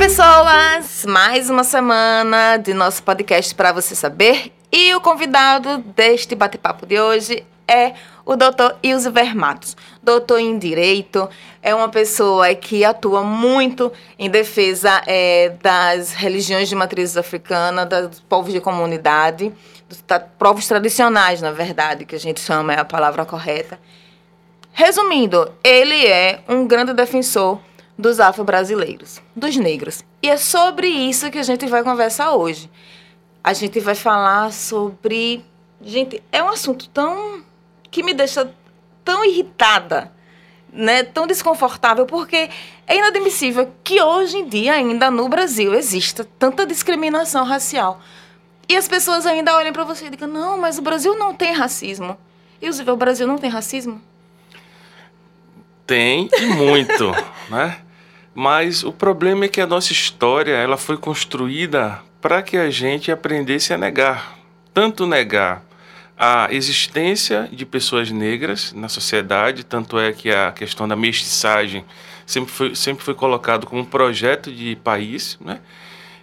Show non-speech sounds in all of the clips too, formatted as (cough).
pessoas! Mais uma semana de nosso podcast para você saber. E o convidado deste bate-papo de hoje é o doutor Ilse Matos. Doutor em Direito, é uma pessoa que atua muito em defesa é, das religiões de matriz africana, dos povos de comunidade, dos povos tradicionais, na verdade, que a gente chama é a palavra correta. Resumindo, ele é um grande defensor dos afro-brasileiros, dos negros. E é sobre isso que a gente vai conversar hoje. A gente vai falar sobre. Gente, é um assunto tão. que me deixa tão irritada, né? tão desconfortável, porque é inadmissível que hoje em dia, ainda no Brasil, exista tanta discriminação racial. E as pessoas ainda olham para você e digam: não, mas o Brasil não tem racismo. E o Brasil não tem racismo? Tem e muito, (laughs) né? Mas o problema é que a nossa história ela foi construída para que a gente aprendesse a negar, tanto negar a existência de pessoas negras na sociedade, tanto é que a questão da mestiçagem sempre foi, sempre foi colocado como um projeto de país, né?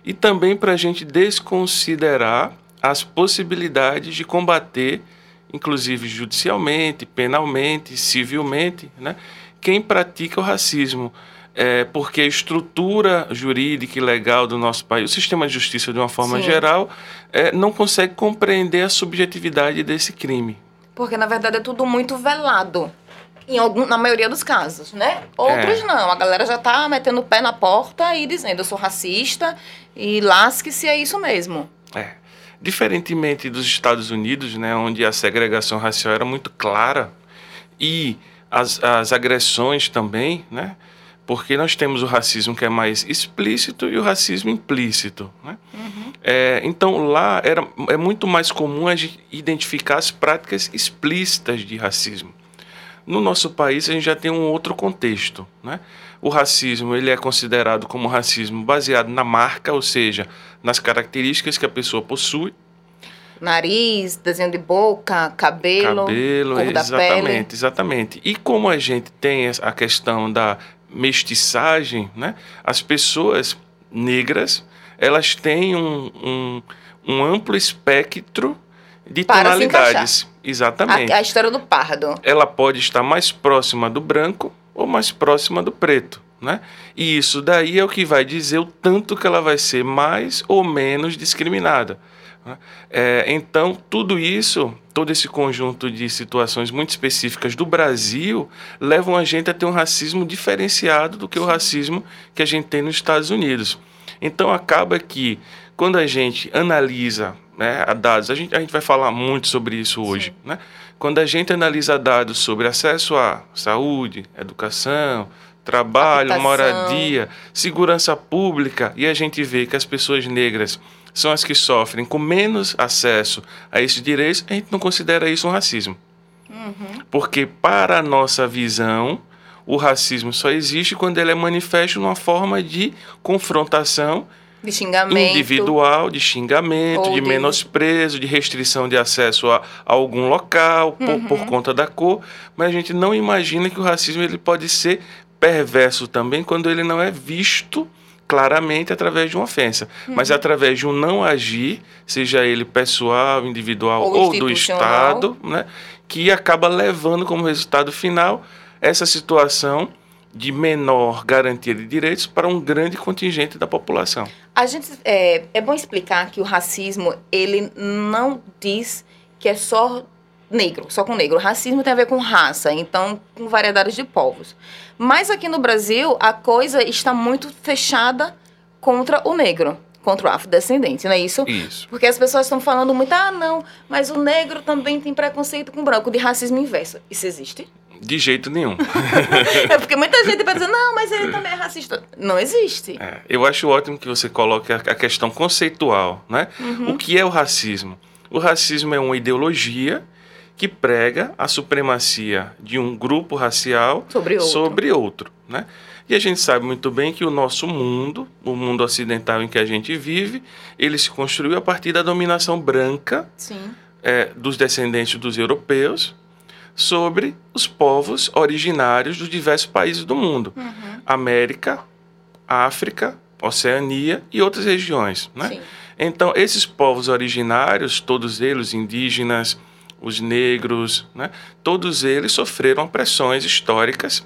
e também para a gente desconsiderar as possibilidades de combater, inclusive judicialmente, penalmente, civilmente, né? quem pratica o racismo é, porque a estrutura jurídica e legal do nosso país, o sistema de justiça de uma forma Sim. geral, é, não consegue compreender a subjetividade desse crime. Porque, na verdade, é tudo muito velado. Em algum, na maioria dos casos, né? Outros é. não. A galera já tá metendo o pé na porta e dizendo, eu sou racista e lasque-se, é isso mesmo. É. Diferentemente dos Estados Unidos, né, onde a segregação racial era muito clara e as, as agressões também, né? Porque nós temos o racismo que é mais explícito e o racismo implícito. Né? Uhum. É, então lá era, é muito mais comum a gente identificar as práticas explícitas de racismo. No nosso país a gente já tem um outro contexto. Né? O racismo ele é considerado como racismo baseado na marca, ou seja, nas características que a pessoa possui. Nariz, desenho de boca, cabelo, cabelo cor exatamente, da pele. exatamente. E como a gente tem a questão da mestiçagem, né? As pessoas negras, elas têm um, um, um amplo espectro de Para tonalidades. Exatamente. A, a história do pardo. Ela pode estar mais próxima do branco ou mais próxima do preto. Né? E isso daí é o que vai dizer o tanto que ela vai ser mais ou menos discriminada. Né? É, então, tudo isso, todo esse conjunto de situações muito específicas do Brasil, levam a gente a ter um racismo diferenciado do que o racismo que a gente tem nos Estados Unidos. Então, acaba que, quando a gente analisa né, dados, a gente, a gente vai falar muito sobre isso hoje, né? quando a gente analisa dados sobre acesso à saúde, educação, trabalho, Habitação. moradia, segurança pública, e a gente vê que as pessoas negras são as que sofrem com menos acesso a esses direitos, a gente não considera isso um racismo. Uhum. Porque, para a nossa visão, o racismo só existe quando ele é manifesto numa forma de confrontação de xingamento. individual, de xingamento, de, de menosprezo, de restrição de acesso a, a algum local por, uhum. por, conta da cor, mas a gente não imagina que o racismo ele pode ser perverso também quando ele não é visto claramente através de uma ofensa, uhum. mas através de um não agir, seja ele pessoal, individual ou, ou do Estado, né, que acaba levando como resultado final essa situação de menor garantia de direitos para um grande contingente da população. A gente é, é bom explicar que o racismo ele não diz que é só negro, só com negro. Racismo tem a ver com raça, então com variedades de povos. Mas aqui no Brasil, a coisa está muito fechada contra o negro, contra o afrodescendente, não é isso? Isso. Porque as pessoas estão falando muito, ah, não, mas o negro também tem preconceito com o branco, de racismo inverso. Isso existe? De jeito nenhum. (laughs) é porque muita gente vai dizer, não, mas ele também é racista. Não existe. É, eu acho ótimo que você coloque a, questão conceitual, né? Uhum. O que é o racismo? O racismo é uma ideologia que prega a supremacia de um grupo racial sobre outro. Sobre outro né? E a gente sabe muito bem que o nosso mundo, o mundo ocidental em que a gente vive, ele se construiu a partir da dominação branca é, dos descendentes dos europeus sobre os povos originários dos diversos países do mundo. Uhum. América, África, Oceania e outras regiões. Né? Então, esses povos originários, todos eles indígenas, os negros, né? todos eles sofreram pressões históricas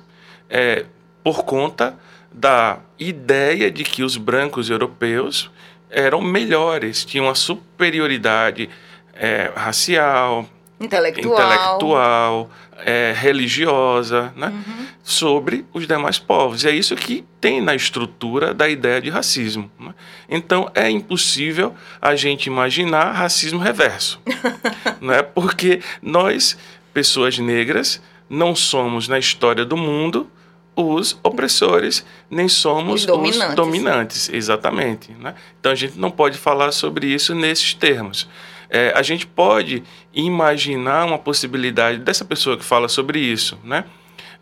é, por conta da ideia de que os brancos europeus eram melhores, tinham uma superioridade é, racial, intelectual, intelectual é, religiosa, né, uhum. sobre os demais povos. E é isso que tem na estrutura da ideia de racismo. Né? Então é impossível a gente imaginar racismo reverso, (laughs) né? Porque nós, pessoas negras, não somos na história do mundo os opressores, nem somos os dominantes. Os dominantes exatamente. Né? Então a gente não pode falar sobre isso nesses termos. É, a gente pode imaginar uma possibilidade dessa pessoa que fala sobre isso, né?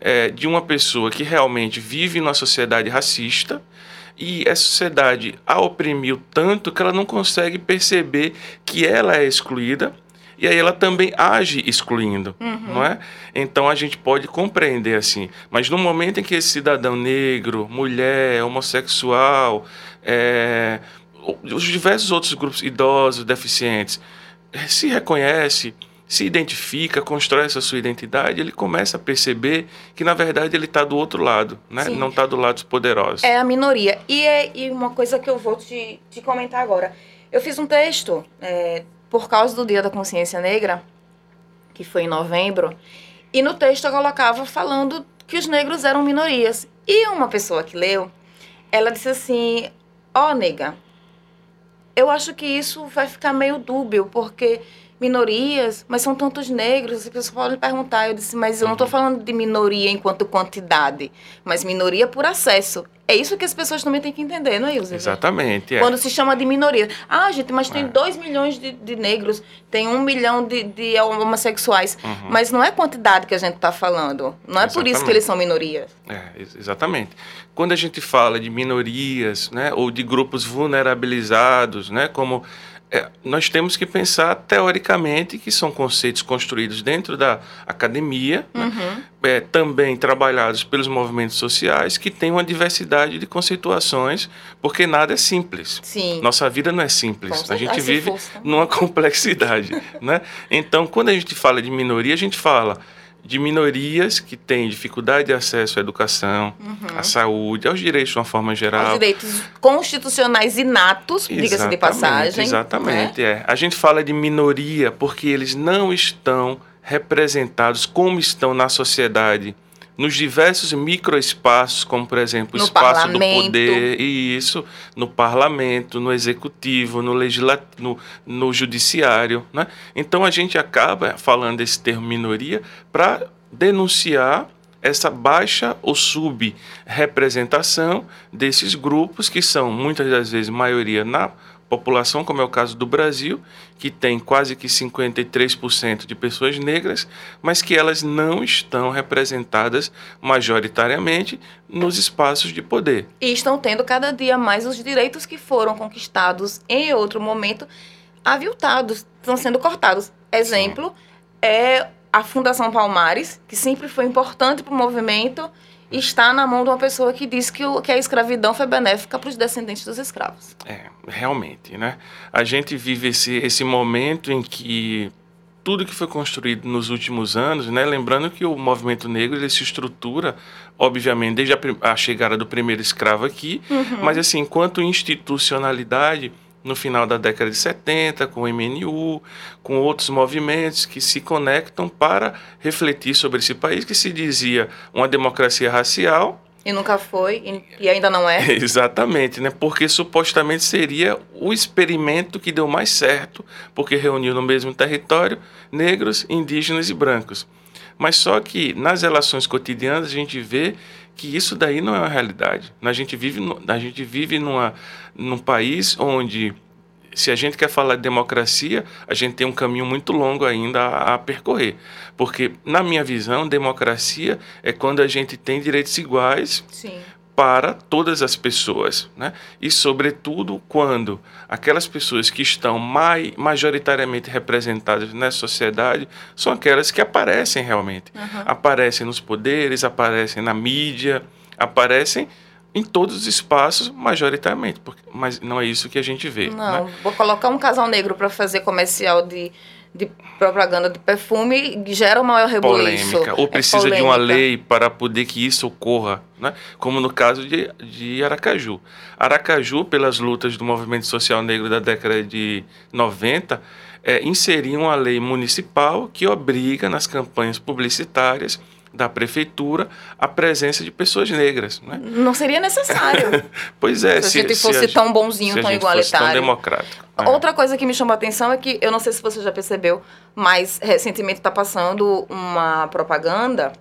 É, de uma pessoa que realmente vive numa sociedade racista e essa sociedade a oprimiu tanto que ela não consegue perceber que ela é excluída e aí ela também age excluindo, uhum. não é? Então a gente pode compreender assim, mas no momento em que esse cidadão negro, mulher, homossexual, é, os diversos outros grupos idosos, deficientes, se reconhece, se identifica, constrói essa sua identidade, ele começa a perceber que, na verdade, ele está do outro lado, né? Sim. não está do lado dos poderosos. É a minoria. E, é, e uma coisa que eu vou te, te comentar agora. Eu fiz um texto é, por causa do Dia da Consciência Negra, que foi em novembro, e no texto eu colocava falando que os negros eram minorias. E uma pessoa que leu, ela disse assim: Ó, oh, nega, eu acho que isso vai ficar meio dúbio, porque minorias, mas são tantos negros, as pessoas podem perguntar. Eu disse, mas eu não estou uhum. falando de minoria enquanto quantidade, mas minoria por acesso. É isso que as pessoas também têm que entender, não é, Ilse? Exatamente. É. Quando se chama de minoria. Ah, gente, mas tem 2 é. milhões de, de, negros, tem um milhão de, de homossexuais. Uhum. Mas não é quantidade que a gente está falando. Não é exatamente. por isso que eles são minorias. É, exatamente. Quando a gente fala de minorias, né, ou de grupos vulnerabilizados, né, como é, nós temos que pensar teoricamente que são conceitos construídos dentro da academia, né? uhum. né? é, também trabalhados pelos movimentos sociais, que têm uma diversidade de conceituações, porque nada é simples. Sim. Nossa vida não é simples. a gente vive numa (laughs) complexidade. né? Então, quando a gente fala de minoria, a gente fala de minorias que têm dificuldade de acesso à educação, uhum. à saúde, aos direitos de uma forma geral. Aos direitos constitucionais inatos, diga-se de passagem. Exatamente, né? é. A gente fala de minoria porque eles não estão representados como estão na sociedade nos diversos microespaços, como por exemplo o espaço do poder, e isso no parlamento, no executivo, no legislativo, no, no judiciário. Né? Então a gente acaba falando desse termo minoria para denunciar essa baixa ou subrepresentação desses grupos que são muitas das vezes maioria na população, como é o caso do Brasil, que tem quase que 53% de pessoas negras, mas que elas não estão representadas majoritariamente nos espaços de poder. E estão tendo cada dia mais os direitos que foram conquistados em outro momento aviltados, estão sendo cortados. Exemplo Sim. é a Fundação Palmares, que sempre foi importante para o movimento está na mão de uma pessoa que diz que, o, que a escravidão foi benéfica para os descendentes dos escravos. É, realmente, né? A gente vive esse, esse momento em que tudo que foi construído nos últimos anos, né? Lembrando que o movimento negro ele se estrutura, obviamente, desde a, a chegada do primeiro escravo aqui, uhum. mas assim, enquanto institucionalidade no final da década de 70, com o MNU, com outros movimentos que se conectam para refletir sobre esse país que se dizia uma democracia racial. E nunca foi, e ainda não é. (laughs) Exatamente, né? Porque supostamente seria o experimento que deu mais certo, porque reuniu no mesmo território negros, indígenas e brancos. Mas só que nas relações cotidianas a gente vê que isso daí não é uma realidade. A gente vive, a gente vive numa, num país onde, se a gente quer falar de democracia, a gente tem um caminho muito longo ainda a, a percorrer. Porque, na minha visão, democracia é quando a gente tem direitos iguais. Sim para todas as pessoas, né? E sobretudo quando aquelas pessoas que estão mai, majoritariamente representadas nessa sociedade são aquelas que aparecem realmente, uhum. aparecem nos poderes, aparecem na mídia, aparecem em todos os espaços, majoritariamente, porque, mas não é isso que a gente vê. Não, né? vou colocar um casal negro para fazer comercial de, de propaganda de perfume gera o maior rebuliço. Polêmica. Ou É precisa de uma polêmica. lei para poder que isso ocorra, né? como no caso de, de Aracaju. Aracaju, pelas lutas do movimento social negro da década de 90, é, inseriu uma lei municipal que obriga nas campanhas publicitárias da prefeitura a presença de pessoas negras. Né? Não seria necessário. (laughs) Pois é, se, a gente fosse tão bonzinho, se a tão gente fosse tão igualitário. democrático. é. Outra coisa que me chamou a atenção é que, eu não sei se você já percebeu, mas recentemente está passando uma propaganda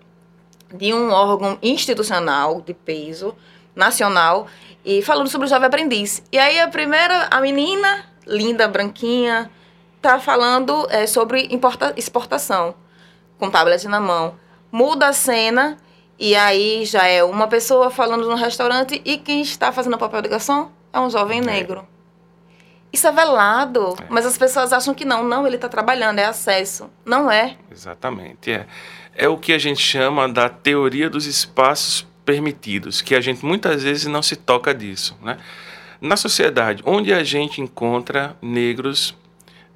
de um órgão institucional de peso nacional e falando sobre o jovem aprendiz. E aí a primeira, a menina, linda, branquinha, tá falando é, sobre importa- exportação, com tablet na mão. Muda a cena e aí já é uma pessoa falando no restaurante e quem está fazendo o papel de garçom é um jovem Negro. negro. Isso é velado, mas as pessoas acham que não. Não, ele está trabalhando, é acesso. Não é. Exatamente. É. é o que a gente chama da teoria dos espaços permitidos, que a gente muitas vezes não se toca disso. Né? Na sociedade, onde a gente encontra negros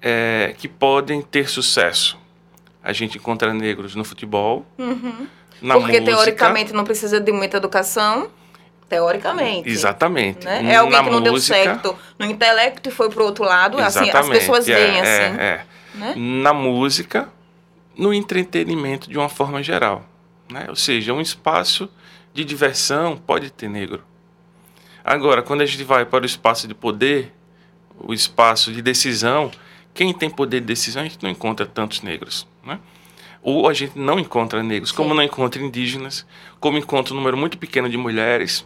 é, que podem ter sucesso? A gente encontra negros no futebol, na Porque música. teoricamente não precisa de muita educação. Teoricamente. Exatamente. Né? É alguém Na que não deu música, certo no intelecto e foi pro outro lado. Assim, as pessoas é, veem é, assim. é. Né? na música, no entretenimento de uma forma geral. Né? Ou seja, um espaço de diversão pode ter negro. Agora, quando a gente vai para o espaço de poder, o espaço de decisão, quem tem poder de decisão, a gente não encontra tantos negros. Né? Ou a gente não encontra negros, como Sim. não encontra indígenas, como encontra um número muito pequeno de mulheres,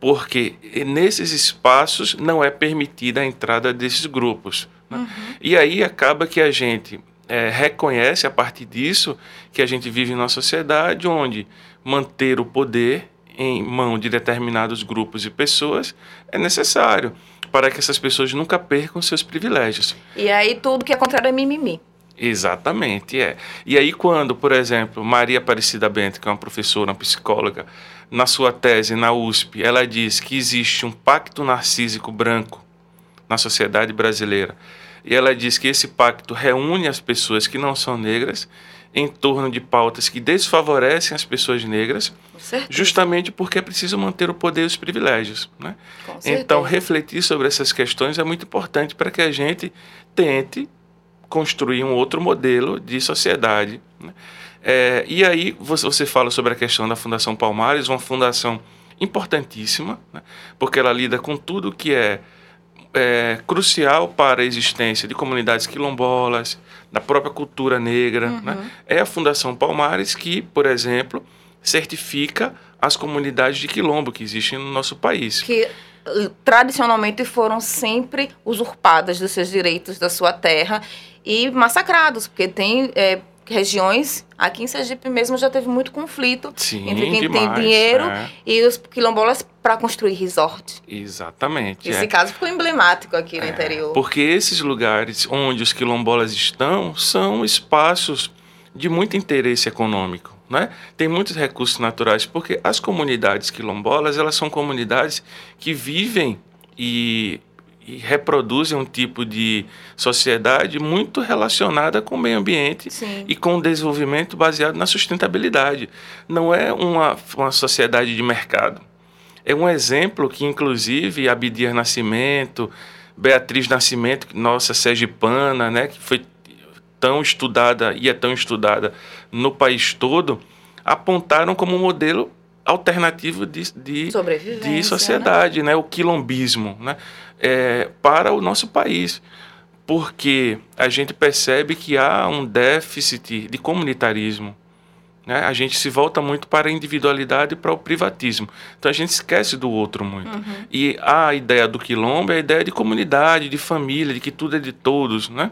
porque nesses espaços não é permitida a entrada desses grupos. né? E aí acaba que a gente eh, reconhece a partir disso que a gente vive numa sociedade onde manter o poder em mão de determinados grupos e pessoas é necessário para que essas pessoas nunca percam seus privilégios. E aí tudo que é contrário é mimimi. Exatamente, é. E aí quando, por exemplo, Maria Aparecida Bento, que é uma professora, uma psicóloga, na sua tese na USP, ela diz que existe um pacto narcísico branco na sociedade brasileira. E ela diz que esse pacto reúne as pessoas que não são negras em torno de pautas que desfavorecem as pessoas negras, justamente porque é preciso manter o poder e os privilégios. Né? Então, refletir sobre essas questões é muito importante para que a gente tente construir um outro modelo de sociedade. né? É, e aí, você, você fala sobre a questão da Fundação Palmares, uma fundação importantíssima, né? porque ela lida com tudo que é, é, crucial para a existência de comunidades quilombolas, da própria cultura negra. Né? É a Fundação Palmares que, por exemplo, certifica as comunidades de quilombo que existem no nosso país. que eh, tradicionalmente foram sempre usurpadas dos seus direitos da sua terra e massacrados, porque tem eh, regiões, aqui em Sergipe mesmo já teve muito conflito Sim, entre quem tem demais, dinheiro é. e os quilombolas para construir resort. Exatamente. Esse é. caso ficou emblemático aqui no É, interior. Porque esses lugares onde os quilombolas estão são espaços de muito interesse econômico. Né? Tem muitos recursos naturais, porque as comunidades quilombolas elas são comunidades que vivem e, e reproduzem um tipo de sociedade muito relacionada com o meio ambiente Sim. e com o desenvolvimento baseado na sustentabilidade. Não é uma, uma sociedade de mercado. É um exemplo que, inclusive, Abdias Nascimento, Beatriz Nascimento, nossa sergipana, né, que foi tão estudada e é tão estudada no país todo, apontaram como um modelo alternativo de, de, de sociedade, né? o quilombismo, né? É, para o nosso país. Porque a gente percebe que há um déficit de comunitarismo. Né? A gente se volta muito para a individualidade e para o privatismo. Então a gente esquece do outro muito. E a ideia do quilombo é a ideia de comunidade, de família, de que tudo é de todos. Né?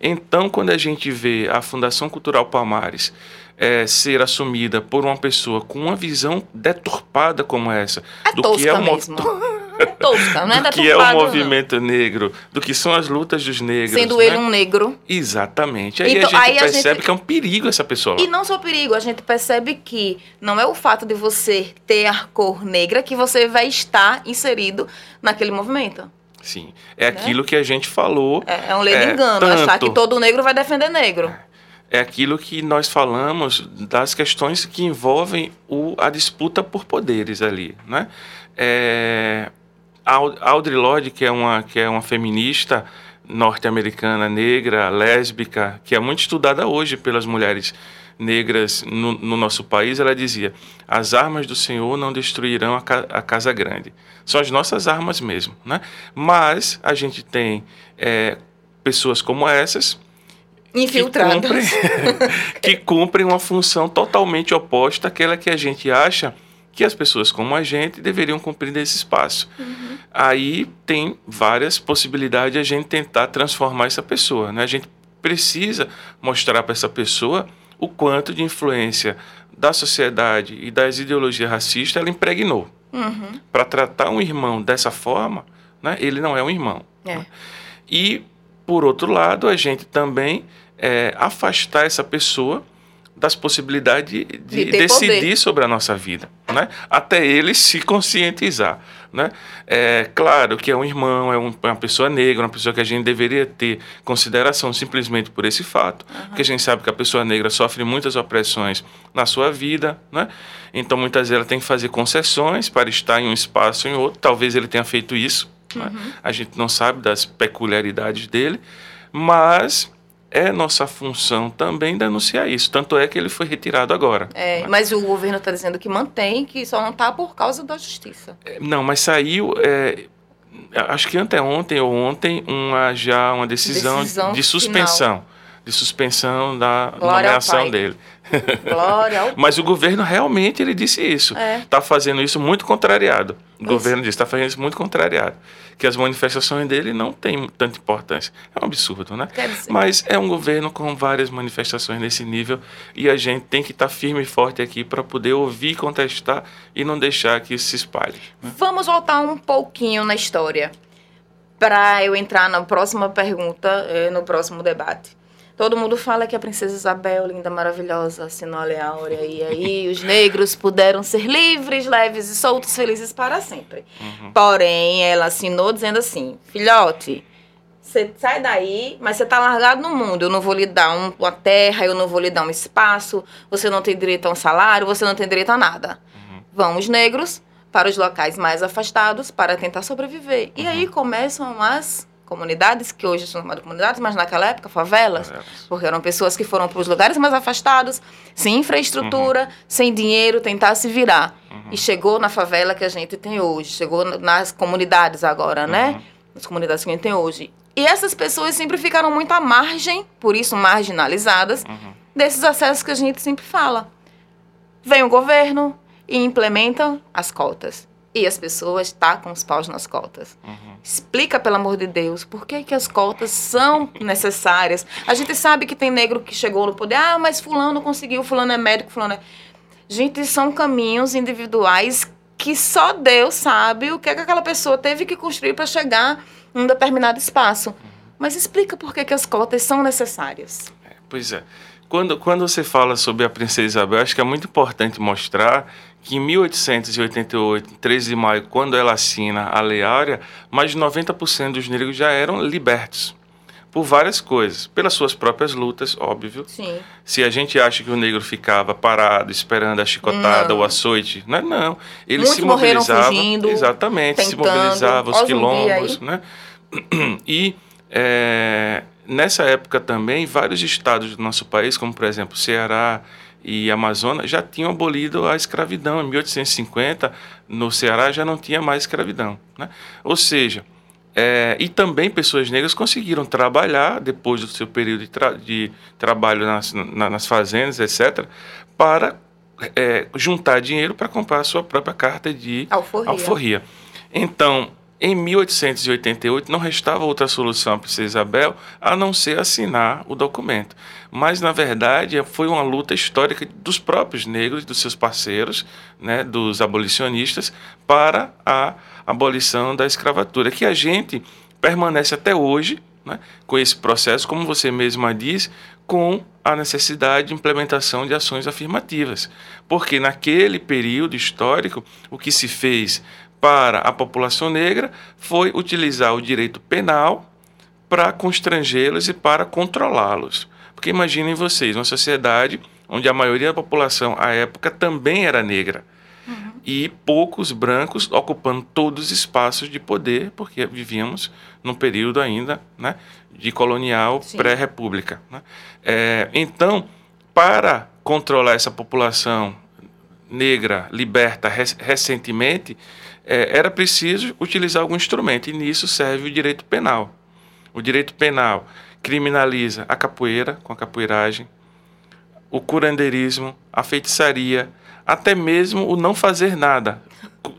Então, quando a gente vê a Fundação Cultural Palmares eh, ser assumida por uma pessoa com uma visão deturpada como essa, É do tosca que é o mesmo. (laughs) tosca, não é do que é o movimento não. negro, do que são as lutas dos negros. Sendo né? ele um negro. Exatamente. Aí então, a gente aí percebe a gente... que é um perigo essa pessoa. E não só perigo, a gente percebe que não é o fato de você ter a cor negra que você vai estar inserido naquele movimento. Sim. É né? aquilo que a gente falou. É, é um lei de é, engano, tanto... achar que todo negro vai defender negro. É aquilo que nós falamos das questões que envolvem o, a disputa por poderes ali, né? É, Audre Lorde, que é uma, que é uma feminista norte-americana, negra, lésbica, que é muito estudada hoje pelas mulheres negras no, no, nosso país, ela dizia: as armas do Senhor não destruirão a, ca a, casa grande. São as nossas armas mesmo, né? Mas a gente tem é, pessoas como essas infiltradas que cumprem, (laughs) que cumprem uma função totalmente oposta àquela que a gente acha que as pessoas como a gente deveriam cumprir nesse espaço. Uhum. Aí tem várias possibilidades de a gente tentar transformar essa pessoa. Né? A gente precisa mostrar para essa pessoa o quanto de influência da sociedade e das ideologias racistas ela impregnou. Uhum. Para tratar um irmão dessa forma, né, ele não é um irmão. É. Né? E, por outro lado, a gente também é, afastar essa pessoa das possibilidades de, de, de decidir poder. sobre a nossa vida, né? Até ele se conscientizar, né? É claro que é um irmão, é um, uma pessoa negra, uma pessoa que a gente deveria ter consideração simplesmente por esse fato, uhum. porque a gente sabe que a pessoa negra sofre muitas opressões na sua vida, né? Então muitas vezes ela tem que fazer concessões para estar em um espaço ou em outro. Talvez ele tenha feito isso, né? uhum. né? a gente não sabe das peculiaridades dele, mas é nossa função também denunciar isso. Tanto é que ele foi retirado agora. É, mas o governo está dizendo que mantém, que só não está por causa da justiça. É, não, mas saiu. É, acho que anteontem ou ontem uma, já uma decisão, decisão de suspensão. Final. De suspensão da Glória nomeação dele. Glória ao (laughs) Mas o governo realmente ele disse isso. Está é. Tá fazendo isso muito contrariado. O governo disse está fazendo isso muito contrariado. Que as manifestações dele não têm tanta importância. É um absurdo, né? Mas é um governo com várias manifestações nesse nível e a gente tem que estar tá firme e forte aqui para poder ouvir, contestar e não deixar que isso se espalhe. Né? Vamos voltar um pouquinho na história para eu entrar na próxima pergunta, eh, no próximo debate. Todo mundo fala que a princesa Isabel, linda, maravilhosa, assinou a Lei Áurea. E aí os negros puderam ser livres, leves e soltos, felizes para sempre. Uhum. Porém, ela assinou dizendo assim, filhote, você sai daí, mas você está largado no mundo. Eu não vou lhe dar um, uma terra, eu não vou lhe dar um espaço, você não tem direito a um salário, você não tem direito a nada. Uhum. Vão os negros para os locais mais afastados para tentar sobreviver. Uhum. E aí começam as comunidades, que hoje são chamadas comunidades, mas naquela época favelas, porque eram pessoas que foram para os lugares mais afastados, sem infraestrutura, uhum. sem dinheiro, tentar se virar. Uhum. E chegou na favela que a gente tem hoje, chegou nas comunidades agora, né? Uhum. Nas comunidades que a gente tem hoje. E essas pessoas sempre ficaram muito à margem, por isso marginalizadas, uhum. desses acessos que a gente sempre fala. Vem o governo e implementa as cotas e as pessoas tacam os paus nas cotas. Uhum. Explica, pelo amor de Deus, por que, que as cotas são necessárias. A gente sabe que tem negro que chegou no poder, ah, mas fulano conseguiu, fulano é médico, fulano é... Gente, são caminhos individuais que só Deus sabe o que, é que aquela pessoa teve que construir para chegar em um determinado espaço. Mas explica por que, que as cotas são necessárias. É, pois é. Quando, quando você fala sobre a princesa Isabel, acho que é muito importante mostrar que em 1888, 13 de maio, quando ela assina a Lei Áurea, mais de 90% dos negros já eram libertos por várias coisas, pelas suas próprias lutas, óbvio. Sim. Se a gente acha que o negro ficava parado esperando a chicotada ou o açoite, não, é não. Ele Muitos se mobilizava, fugindo, exatamente, tentando, se mobilizava os quilombos, né? (clears throat) E é, nessa época também vários estados do nosso país, como por exemplo Ceará, e Amazonas já tinham abolido a escravidão. Em 1850, no Ceará já não tinha mais escravidão. Né? Ou seja, é, e também pessoas negras conseguiram trabalhar, depois do seu período de, tra de trabalho nas, na, nas fazendas, etc., para é, juntar dinheiro para comprar a sua própria carta de alforria. alforria. Então, Em 1888, não restava outra solução para Princesa Isabel a não ser assinar o documento. Mas, na verdade, foi uma luta histórica dos próprios negros, dos seus parceiros, né, dos abolicionistas, para a abolição da escravatura, que a gente permanece até hoje né, com esse processo, como você mesma diz, com a necessidade de implementação de ações afirmativas. Porque naquele período histórico, o que se fez para a população negra foi utilizar o direito penal para constrangê-los e para controlá-los. Porque imaginem vocês, uma sociedade onde a maioria da população à época também era negra. Uhum. E poucos brancos ocupando todos os espaços de poder, porque vivíamos num período ainda né, de colonial pré-república. Né? É, então, para controlar essa população negra liberta recentemente, é, era preciso utilizar algum instrumento, e nisso serve o direito penal. O direito penal criminaliza a capoeira, com a capoeiragem, o curandeirismo, a feitiçaria, até mesmo o não fazer nada.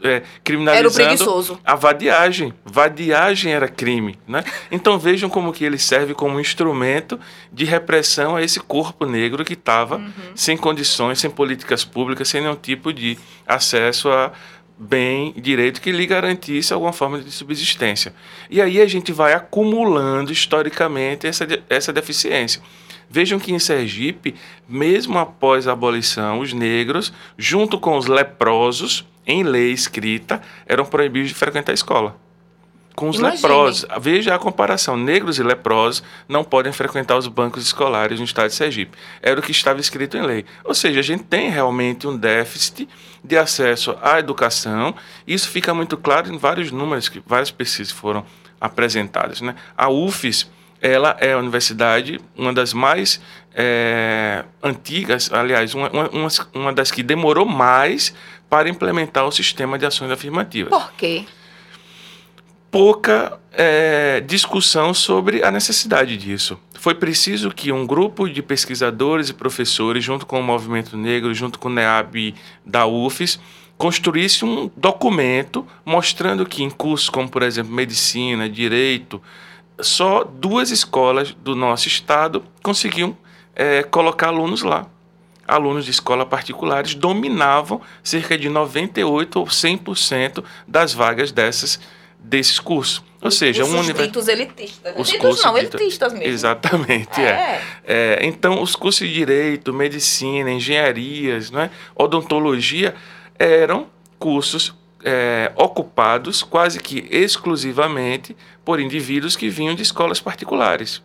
É, criminalizando a vadiagem. Vadiagem era crime, né? Então vejam como que ele serve como instrumento de repressão a esse corpo negro que estava uhum. sem condições, sem políticas públicas, sem nenhum tipo de acesso a bem, direito que lhe garantisse alguma forma de subsistência. E aí a gente vai acumulando historicamente essa, essa deficiência. Vejam que em Sergipe, mesmo após a abolição, os negros, junto com os leprosos, em lei escrita, eram proibidos de frequentar a escola com os Imagine. leprosos. Veja a comparação. Negros e leprosos não podem frequentar os bancos escolares no estado de Sergipe. Era o que estava escrito em lei. Ou seja, a gente tem realmente um déficit de acesso à educação. Isso fica muito claro em vários números, que várias pesquisas foram apresentadas. Né? A UFES ela é a universidade, uma das mais é, antigas, aliás, uma, uma, uma das que demorou mais para implementar o sistema de ações afirmativas. Por quê? Pouca é, discussão sobre a necessidade disso. Foi preciso que um grupo de pesquisadores e professores, junto com o Movimento Negro, junto com o NEAB da UFES, construísse um documento mostrando que em cursos como, por exemplo, medicina, direito, só duas escolas do nosso estado conseguiam é, colocar alunos lá. Alunos de escola particulares dominavam cerca de 98 ou 100% das vagas dessas escolas desses cursos. Ou seja, os um universo. elitistas. Os cursos não, elitistas mesmo. Exatamente, é. é. é. Então, os cursos de direito, medicina, engenharias, né, odontologia eram cursos é, ocupados quase que exclusivamente por indivíduos que vinham de escolas particulares.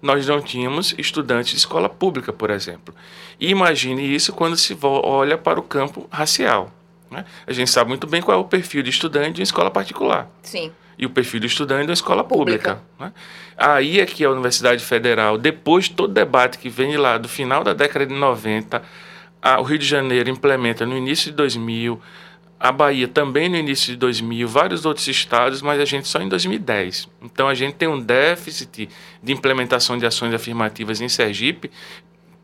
Nós não tínhamos estudantes de escola pública, por exemplo. E imagine isso quando se olha para o campo racial. Né? A gente sabe muito bem qual é o perfil de estudante de uma escola particular. Sim. E o perfil de estudante de uma escola pública. pública né? Aí é que a Universidade Federal, depois de todo o debate que vem lá do final da década de 90, a, o Rio de Janeiro implementa no início de 2000, a Bahia também no início de 2000, vários outros estados, mas a gente só em 2010. Então a gente tem um déficit de implementação de ações afirmativas em Sergipe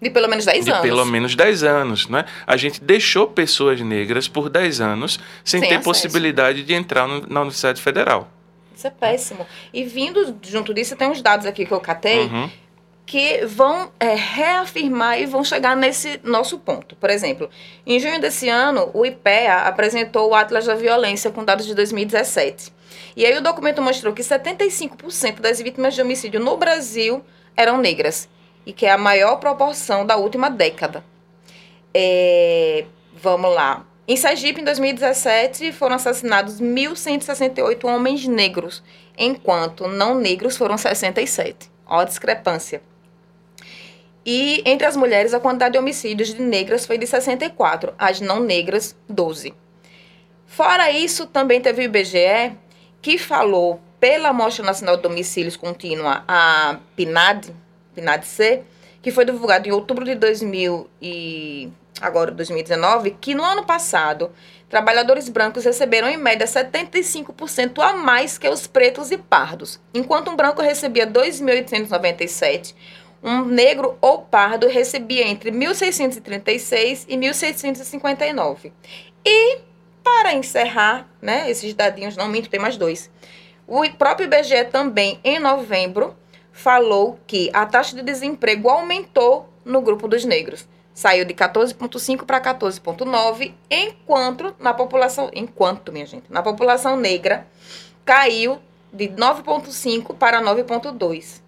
de pelo menos 10 anos. De pelo menos 10 anos, né? A gente deixou pessoas negras por 10 anos sem, sem ter acesso. possibilidade de entrar no, na Universidade Federal. Isso é péssimo. E vindo junto disso, tem uns dados aqui que eu catei uhum. que vão é, reafirmar e vão chegar nesse nosso ponto. Por exemplo, em junho desse ano, o IPEA apresentou o Atlas da Violência com dados de 2017. E aí o documento mostrou que 75% das vítimas de homicídio no Brasil eram negras e que é a maior proporção da última década. É, vamos lá. Em Sergipe, em 2017, foram assassinados 1.168 homens negros, enquanto não negros foram 67. Olha a discrepância. E entre as mulheres, a quantidade de homicídios de negras foi de 64, as não negras, 12. Fora isso, também teve o IBGE, que falou pela Amostra Nacional de Domicílios Contínua, a PNAD, PNAD-C, que foi divulgado em outubro de 2000 e agora 2019, que no ano passado trabalhadores brancos receberam em média 75% a mais que os pretos e pardos, enquanto um branco recebia 2.897, um negro ou pardo recebia entre 1.636 e 1.659. E para encerrar, né, esses dadinhos, não minto, tem mais dois. O próprio IBGE também, em novembro, falou que a taxa de desemprego aumentou no grupo dos negros. Saiu de 14,5 para 14,9, enquanto na população, enquanto, minha gente, na população negra caiu de 9,5 para 9,2.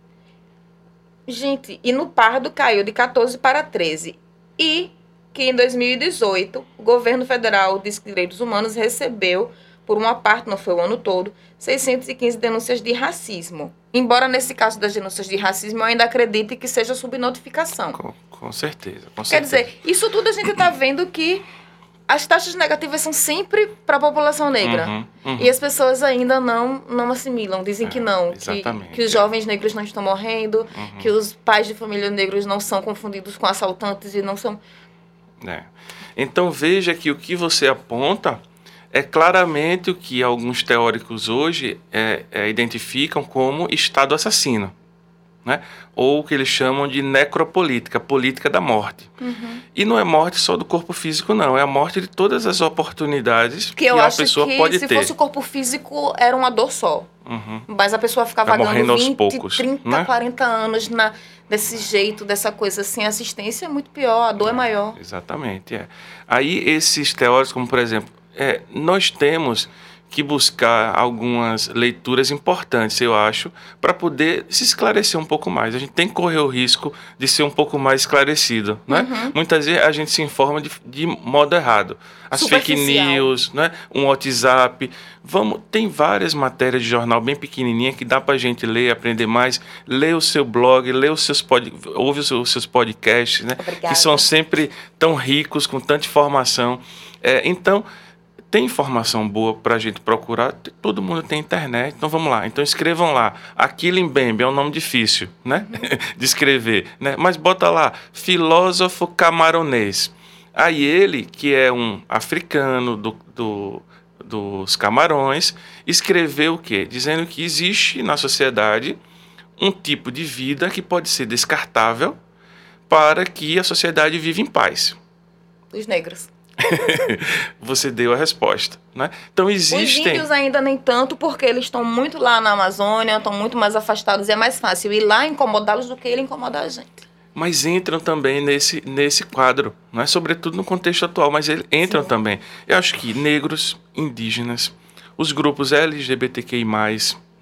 Gente, e no pardo caiu de 14 para 13. E que em 2018 o governo federal de direitos humanos recebeu por uma parte, não foi o ano todo, 615 denúncias de racismo. Embora nesse caso das denúncias de racismo eu ainda acredite que seja subnotificação. Com, com certeza, com Quer certeza. dizer, isso tudo a gente está (coughs) vendo que as taxas negativas são sempre para a população negra. Uhum, uhum. E as pessoas ainda não, não assimilam, dizem É, que não, que, exatamente, que os é. jovens negros não estão morrendo, Uhum. que os pais de família negros não são confundidos com assaltantes e não são. É. Então veja que o que você aponta é claramente o que alguns teóricos hoje é, é, identificam como Estado assassino, né? ou o que eles chamam de necropolítica, política da morte. E não é morte só do corpo físico, não, é a morte de todas as oportunidades Que eu a pessoa que pode se ter. fosse o corpo físico, era uma dor só. Uhum. Mas a pessoa ficar Vai vagando morrendo aos 20, poucos, 30, né? 40 anos na, desse jeito, dessa coisa sem assistência, é muito pior, a dor é maior. Exatamente, é. Aí esses teóricos, como por exemplo, é, nós temos que buscar algumas leituras importantes, eu acho, para poder se esclarecer um pouco mais. A gente tem que correr o risco de ser um pouco mais esclarecido, né? Uhum. Muitas vezes a gente se informa de, de modo errado. As fake news, né? Um WhatsApp. Vamos, tem várias matérias de jornal bem pequenininha que dá para a gente ler, aprender mais. Lê o seu blog, lê os seus pod, ouve os seus, os seus podcasts, né? Obrigada. Que são sempre tão ricos, com tanta informação. É, então, tem informação boa para a gente procurar. Todo mundo tem internet. Então vamos lá. Então escrevam lá. Aquilo Mbembe é um nome difícil, né? (laughs) de escrever, né? Mas bota lá filósofo camaronês. Aí ele, que é um africano do, do- dos Camarões, escreveu o quê? Dizendo que existe na sociedade um tipo de vida que pode ser descartável para que a sociedade viva em paz. Os negros. (laughs) Você deu a resposta, né? Então Os existem índios ainda nem tanto, porque eles estão muito lá na Amazônia, estão muito mais afastados e é mais fácil ir lá incomodá-los do que ele incomodar a gente. mas entram também nesse, nesse quadro, não é sobretudo no contexto atual, mas eles entram Sim. também. Eu acho que negros, indígenas, os grupos LGBTQI+,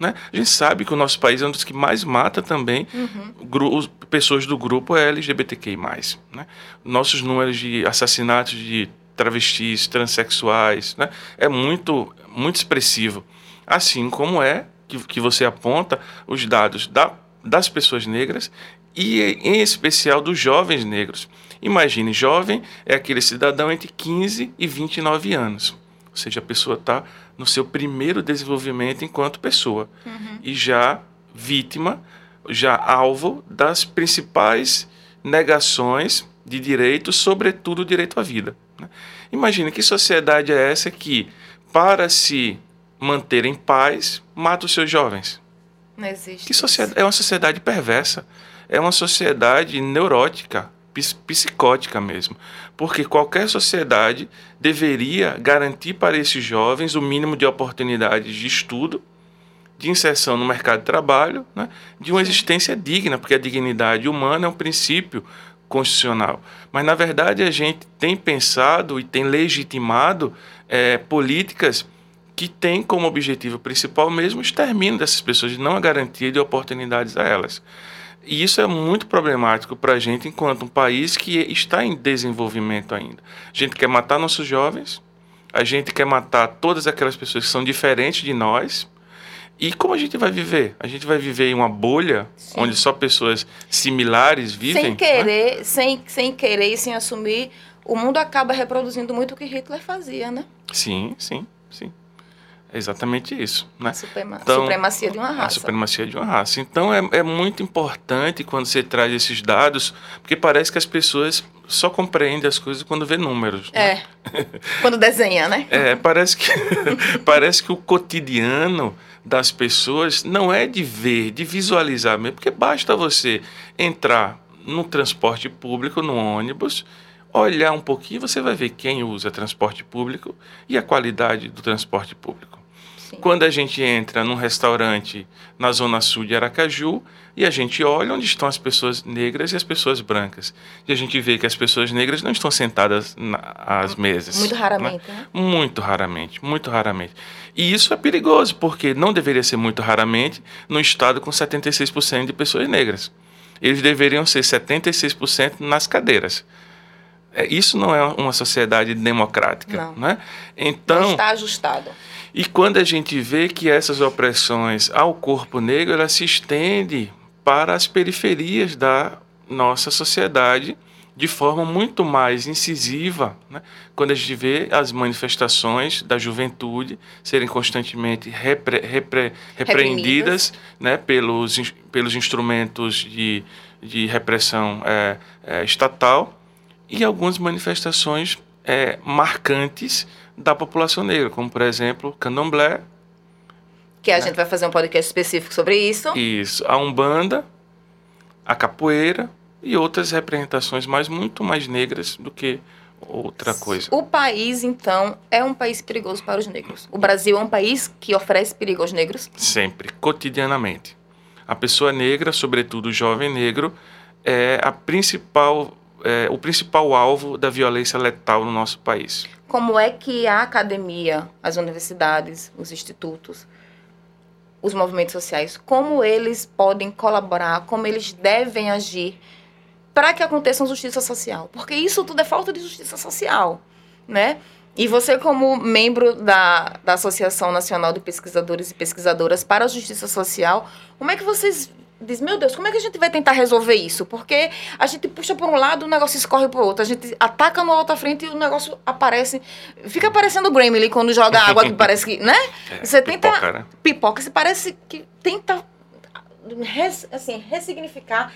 né? A gente sabe que o nosso país é um dos que mais mata também os- pessoas do grupo LGBTQI+. Né? Nossos números de assassinatos de travestis, transexuais, né? é muito, muito expressivo. Assim como é que, que você aponta os dados da, das pessoas negras e, em especial, dos jovens negros. Imagine, jovem é aquele cidadão entre 15 e 29 anos. Ou seja, a pessoa está no seu primeiro desenvolvimento enquanto pessoa. E já vítima, já alvo das principais negações de direitos, sobretudo o direito à vida. né? Imagine que sociedade é essa que, para se manter em paz, mata os seus jovens. Não existe. Que sociedade, é uma sociedade perversa. É uma sociedade neurótica, ps- psicótica mesmo. Porque qualquer sociedade deveria garantir para esses jovens o mínimo de oportunidades de estudo, de inserção no mercado de trabalho, né, de uma existência digna, porque a dignidade humana é um princípio constitucional. Mas, na verdade, a gente tem pensado e tem legitimado eh, políticas que têm como objetivo principal mesmo o extermínio dessas pessoas, não a garantia de oportunidades a elas. E isso é muito problemático para a gente enquanto um país que está em desenvolvimento ainda. A gente quer matar nossos jovens, a gente quer matar todas aquelas pessoas que são diferentes de nós. E como a gente vai viver? A gente vai viver em uma bolha Sim. onde só pessoas similares vivem? sem né? querer, sem, sem querer e sem assumir, o mundo acaba reproduzindo muito o que Hitler fazia, né? Sim, sim, sim. É exatamente isso, né? Suprema- Então, supremacia de uma A raça. supremacia de uma raça. Então é, é muito importante quando você traz esses dados, porque parece que as pessoas só compreendem as coisas quando vê números. né? É. (laughs) Quando desenha, né? É, parece que, (laughs) parece que o cotidiano das pessoas não é de ver, de visualizar mesmo, porque basta você entrar no transporte público, no ônibus, olhar um pouquinho, você vai ver quem usa transporte público e a qualidade do transporte público. Sim. Quando a gente entra num restaurante na zona sul de Aracaju e a gente olha onde estão as pessoas negras e as pessoas brancas, e a gente vê que as pessoas negras não estão sentadas às mesas. Muito raramente, né? né? Muito raramente, muito raramente. E isso é perigoso, porque não deveria ser muito raramente num estado com 76% de pessoas negras. Eles deveriam ser 76% nas cadeiras. É, isso não é uma sociedade democrática. Não. Né? Então, não está ajustado. E quando a gente vê que essas opressões ao corpo negro, ela se estende para as periferias da nossa sociedade de forma muito mais incisiva, né? quando a gente vê as manifestações da juventude serem constantemente repre, repre, repreendidas né? pelos, pelos instrumentos de, de repressão é, é, estatal e algumas manifestações é, marcantes da população negra, como por exemplo candomblé. Que a né? gente vai fazer um podcast específico sobre isso. Isso. A Umbanda, a capoeira e outras representações mais muito mais negras do que outra coisa. O país, então, é um país perigoso para os negros. O Brasil é um país que oferece perigo aos negros? Sempre, cotidianamente. A pessoa negra, sobretudo o jovem negro, é a principal é, o principal alvo da violência letal no nosso país. Como é que a academia, as universidades, os institutos, os movimentos sociais, como eles podem colaborar, como eles devem agir para que aconteça uma justiça social? Porque isso tudo é falta de justiça social, né? E você, como membro da, da Associação Nacional de Pesquisadores e Pesquisadoras para a Justiça Social, como é que vocês diz, meu Deus, como é que a gente vai tentar resolver isso? Porque a gente puxa por um lado, o negócio escorre para o outro. A gente ataca no outra frente e o negócio aparece. Fica parecendo o Gremlin quando joga água que parece que, né? (laughs) É, você tenta pipoca, né? pipoca, você parece que tenta res, assim, ressignificar,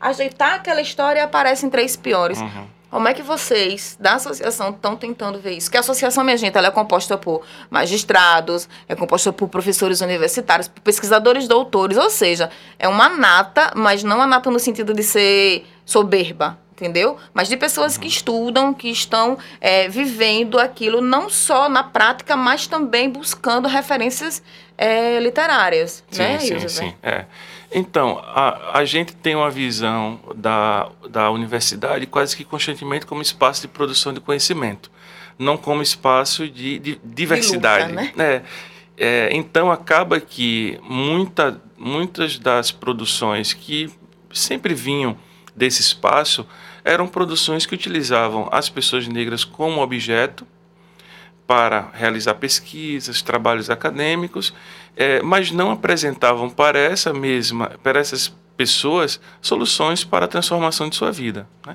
ajeitar aquela história e aparecem três piores. Uhum. Como é que vocês da associação estão tentando ver isso? Que a associação, minha gente, ela é composta por magistrados, é composta por professores universitários, por pesquisadores doutores, ou seja, é uma nata, mas não a nata no sentido de ser soberba, entendeu? Mas de pessoas que estudam, que estão é, vivendo aquilo não só na prática, mas também buscando referências é, literárias, sim, né, Sim, sim, é. Então, a, a gente tem uma visão da, da universidade quase que constantemente como espaço de produção de conhecimento, não como espaço de, de diversidade. De luta, né? é, é, então, acaba que muita, muitas das produções que sempre vinham desse espaço eram produções que utilizavam as pessoas negras como objeto para realizar pesquisas, trabalhos acadêmicos, é, mas não apresentavam para essa mesma, para essas pessoas soluções para a transformação de sua vida. Né?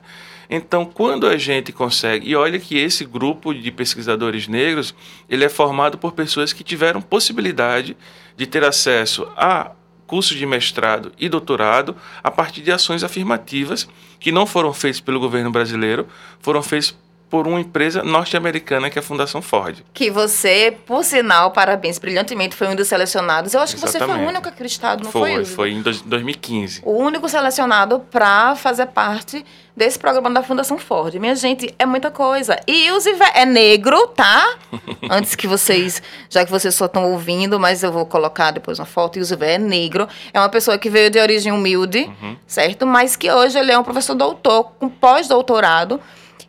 Então, quando a gente consegue, e olha que esse grupo de pesquisadores negros, ele é formado por pessoas que tiveram possibilidade de ter acesso a curso de mestrado e doutorado a partir de ações afirmativas que não foram feitas pelo governo brasileiro, foram feitas por uma empresa norte-americana que é a Fundação Ford. Que você, por sinal, parabéns, brilhantemente, foi um dos selecionados. Eu acho Exatamente. que você foi o único acreditado, não foi? Foi, foi em 2015. O único selecionado para fazer parte desse programa da Fundação Ford. Minha gente, é muita coisa. E o Zivé é negro, tá? (laughs) Antes que vocês, já que vocês só estão ouvindo, mas eu vou colocar depois uma foto. E o Zivé é negro. É uma pessoa que veio de origem humilde, uhum. certo? Mas que hoje ele é um professor doutor, com pós-doutorado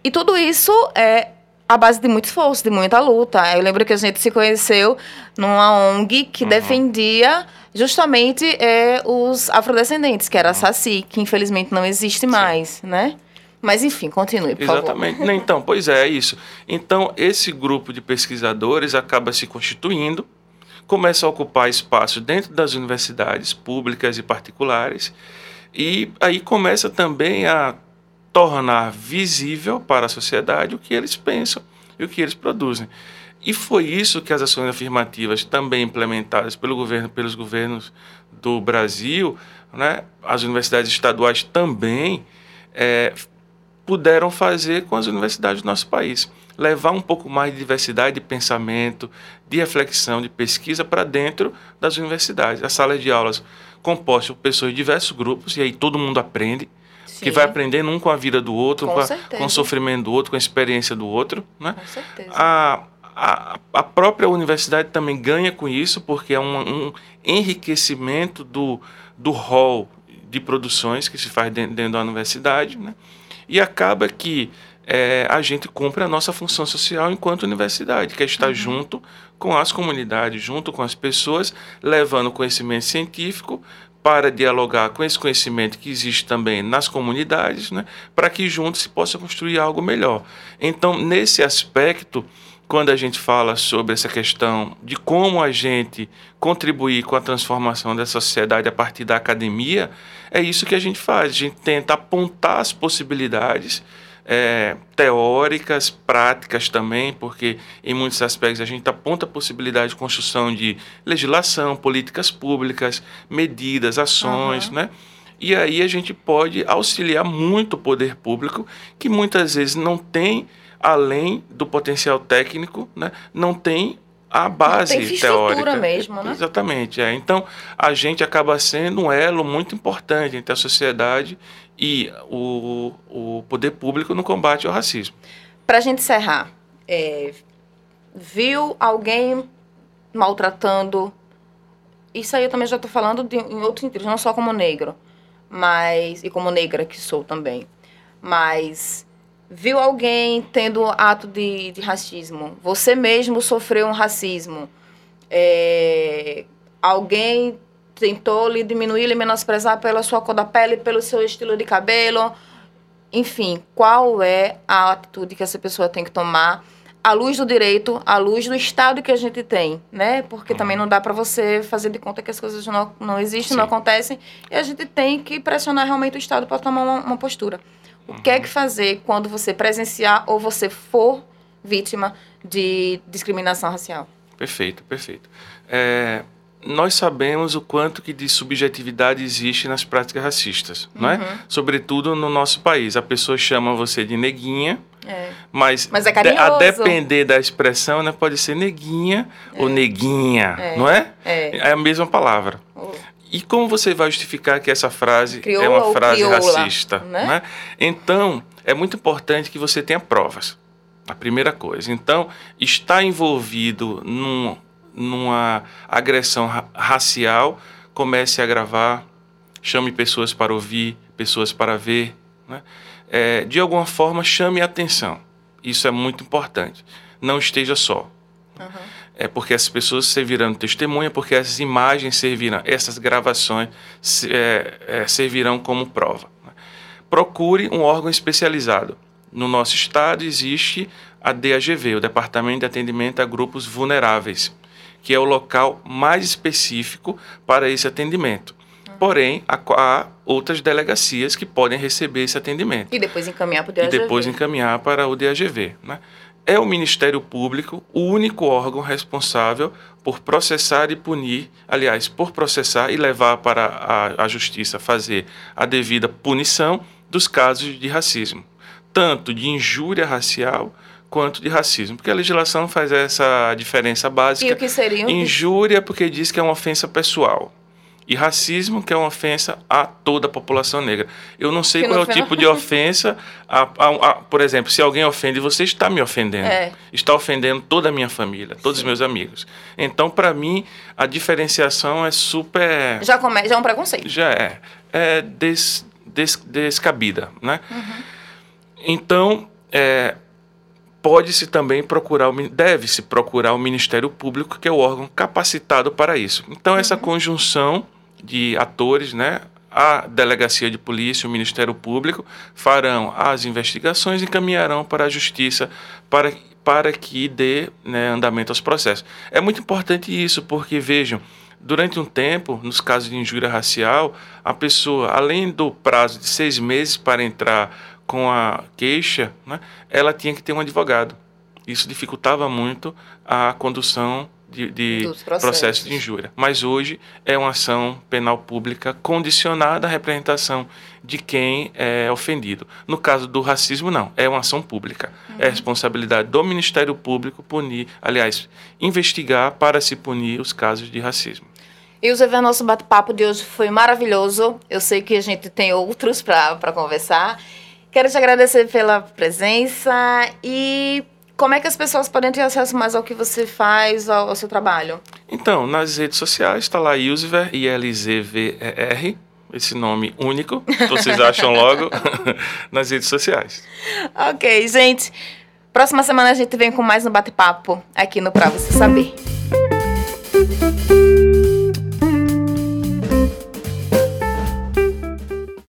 e tudo isso é a base de muito esforço, de muita luta. Eu lembro que a gente se conheceu numa ONG que uhum. defendia justamente é, os afrodescendentes, que era a uhum. SACI, que infelizmente não existe Sim. mais, né? Mas enfim, continue, por Exatamente. favor. Então, pois é, é isso. Então, esse grupo de pesquisadores acaba se constituindo, começa a ocupar espaço dentro das universidades públicas e particulares, e aí começa também a tornar visível para a sociedade o que eles pensam e o que eles produzem. E foi isso que as ações afirmativas, também implementadas pelo governo, pelos governos do Brasil, né, as universidades estaduais também é, puderam fazer com as universidades do nosso país. Levar um pouco mais de diversidade de pensamento, de reflexão, de pesquisa para dentro das universidades. As salas de aulas compostas por pessoas de diversos grupos, e aí todo mundo aprende Sim. Que vai aprendendo um com a vida do outro, com, com, a, com, o sofrimento do outro, com a experiência do outro. Né? Com certeza. A, a, a própria universidade também ganha com isso, porque é um, um enriquecimento do, do rol de produções que se faz dentro, dentro da universidade. Né? E acaba que é, a gente cumpre a nossa função social enquanto universidade, que é estar uhum. junto com as comunidades, junto com as pessoas, levando conhecimento científico para dialogar com esse conhecimento que existe também nas comunidades, né, para que juntos se possa construir algo melhor. Então, nesse aspecto, quando a gente fala sobre essa questão de como a gente contribuir com a transformação da sociedade a partir da academia, é isso que a gente faz. A gente tenta apontar as possibilidades é, teóricas, práticas também, porque em muitos aspectos a gente aponta a possibilidade de construção de legislação, políticas públicas, medidas, ações, uhum. né? E aí a gente pode auxiliar muito o poder público, que muitas vezes não tem, além do potencial técnico, né, não tem a base tem teórica. mesmo, né? Exatamente. É. Então, a gente acaba sendo um elo muito importante entre a sociedade e o, o poder público no combate ao racismo. Para a gente encerrar, é, viu alguém maltratando. Isso aí eu também já estou falando de, em outros sentidos, não só como negro, mas e como negra que sou também. Mas viu alguém tendo ato de, de racismo, você mesmo sofreu um racismo, é, alguém tentou lhe diminuir, lhe menosprezar pela sua cor da pele, pelo seu estilo de cabelo, enfim, qual é a atitude que essa pessoa tem que tomar à luz do direito, à luz do Estado que a gente tem, né? Porque uhum. também não dá para você fazer de conta que as coisas não, não existem, Sim. não acontecem, e a gente tem que pressionar realmente o Estado para tomar uma, uma postura. O que é que fazer quando você presenciar ou você for vítima de discriminação racial? Perfeito, perfeito. É, nós sabemos o quanto que de subjetividade existe nas práticas racistas, uhum. não é? Uhum. Sobretudo no nosso país. A pessoa chama você de neguinha, é. mas, mas é a depender da expressão, né, pode ser neguinha é. ou neguinha, é. não é? é? É a mesma palavra. Oh. E como você vai justificar que essa frase crioula é uma frase crioula, racista? Né? né? Então, é muito importante que você tenha provas. A primeira coisa. Então, está envolvido num, numa agressão ra racial, comece a gravar, chame pessoas para ouvir, pessoas para ver. Né? É, de alguma forma, chame a atenção. Isso é muito importante. Não esteja só. Uhum é porque as pessoas servirão de testemunha, porque essas imagens servirão, essas gravações é, é, servirão como prova. Né? Procure um órgão especializado. No nosso estado existe a DAGV, o Departamento de Atendimento a Grupos Vulneráveis, que é o local mais específico para esse atendimento. Porém, há, outras delegacias que podem receber esse atendimento. E depois encaminhar para o DAGV. E depois encaminhar para o DAGV. Né? é o Ministério Público o único órgão responsável por processar e punir, aliás, por processar e levar para a, a Justiça fazer a devida punição dos casos de racismo, tanto de injúria racial quanto de racismo, porque a legislação faz essa diferença básica. E o que seria? Injúria porque diz que é uma ofensa pessoal e racismo, que é uma ofensa a toda a população negra. Eu não sei que qual é o tipo de (laughs) ofensa, a, a, a, por exemplo, se alguém ofende você, está me ofendendo. É. Está ofendendo toda a minha família, todos Sim. os meus amigos. Então, para mim, a diferenciação é super... Já, come... já é um preconceito. Já é. É des, des, descabida, né? Uhum. Então, é, pode-se também procurar, deve-se procurar o Ministério Público, que é o órgão capacitado para isso. Então, uhum. essa conjunção de atores, né, a Delegacia de Polícia, o Ministério Público, farão as investigações e encaminharão para a Justiça para, para que dê né, andamento aos processos. É muito importante isso, porque, vejam, durante um tempo, nos casos de injúria racial, a pessoa, além do prazo de seis meses para entrar com a queixa, né, ela tinha que ter um advogado. Isso dificultava muito a condução de, de processo de injúria. Mas hoje é uma ação penal pública condicionada à representação de quem é ofendido. No caso do racismo, não. É uma ação pública. Uhum. É responsabilidade do Ministério Público punir, aliás, investigar para se punir os casos de racismo. E o nosso bate-papo de hoje foi maravilhoso. Eu sei que a gente tem outros para conversar. Quero te agradecer pela presença e como é que as pessoas podem ter acesso mais ao que você faz, ao, ao seu trabalho? Então, nas redes sociais está lá Ilzver, I-L-Z-V-E-R, esse nome único, vocês acham logo (laughs) nas redes sociais. Ok, gente. Próxima semana a gente vem com mais um bate-papo aqui no Pra Você Saber.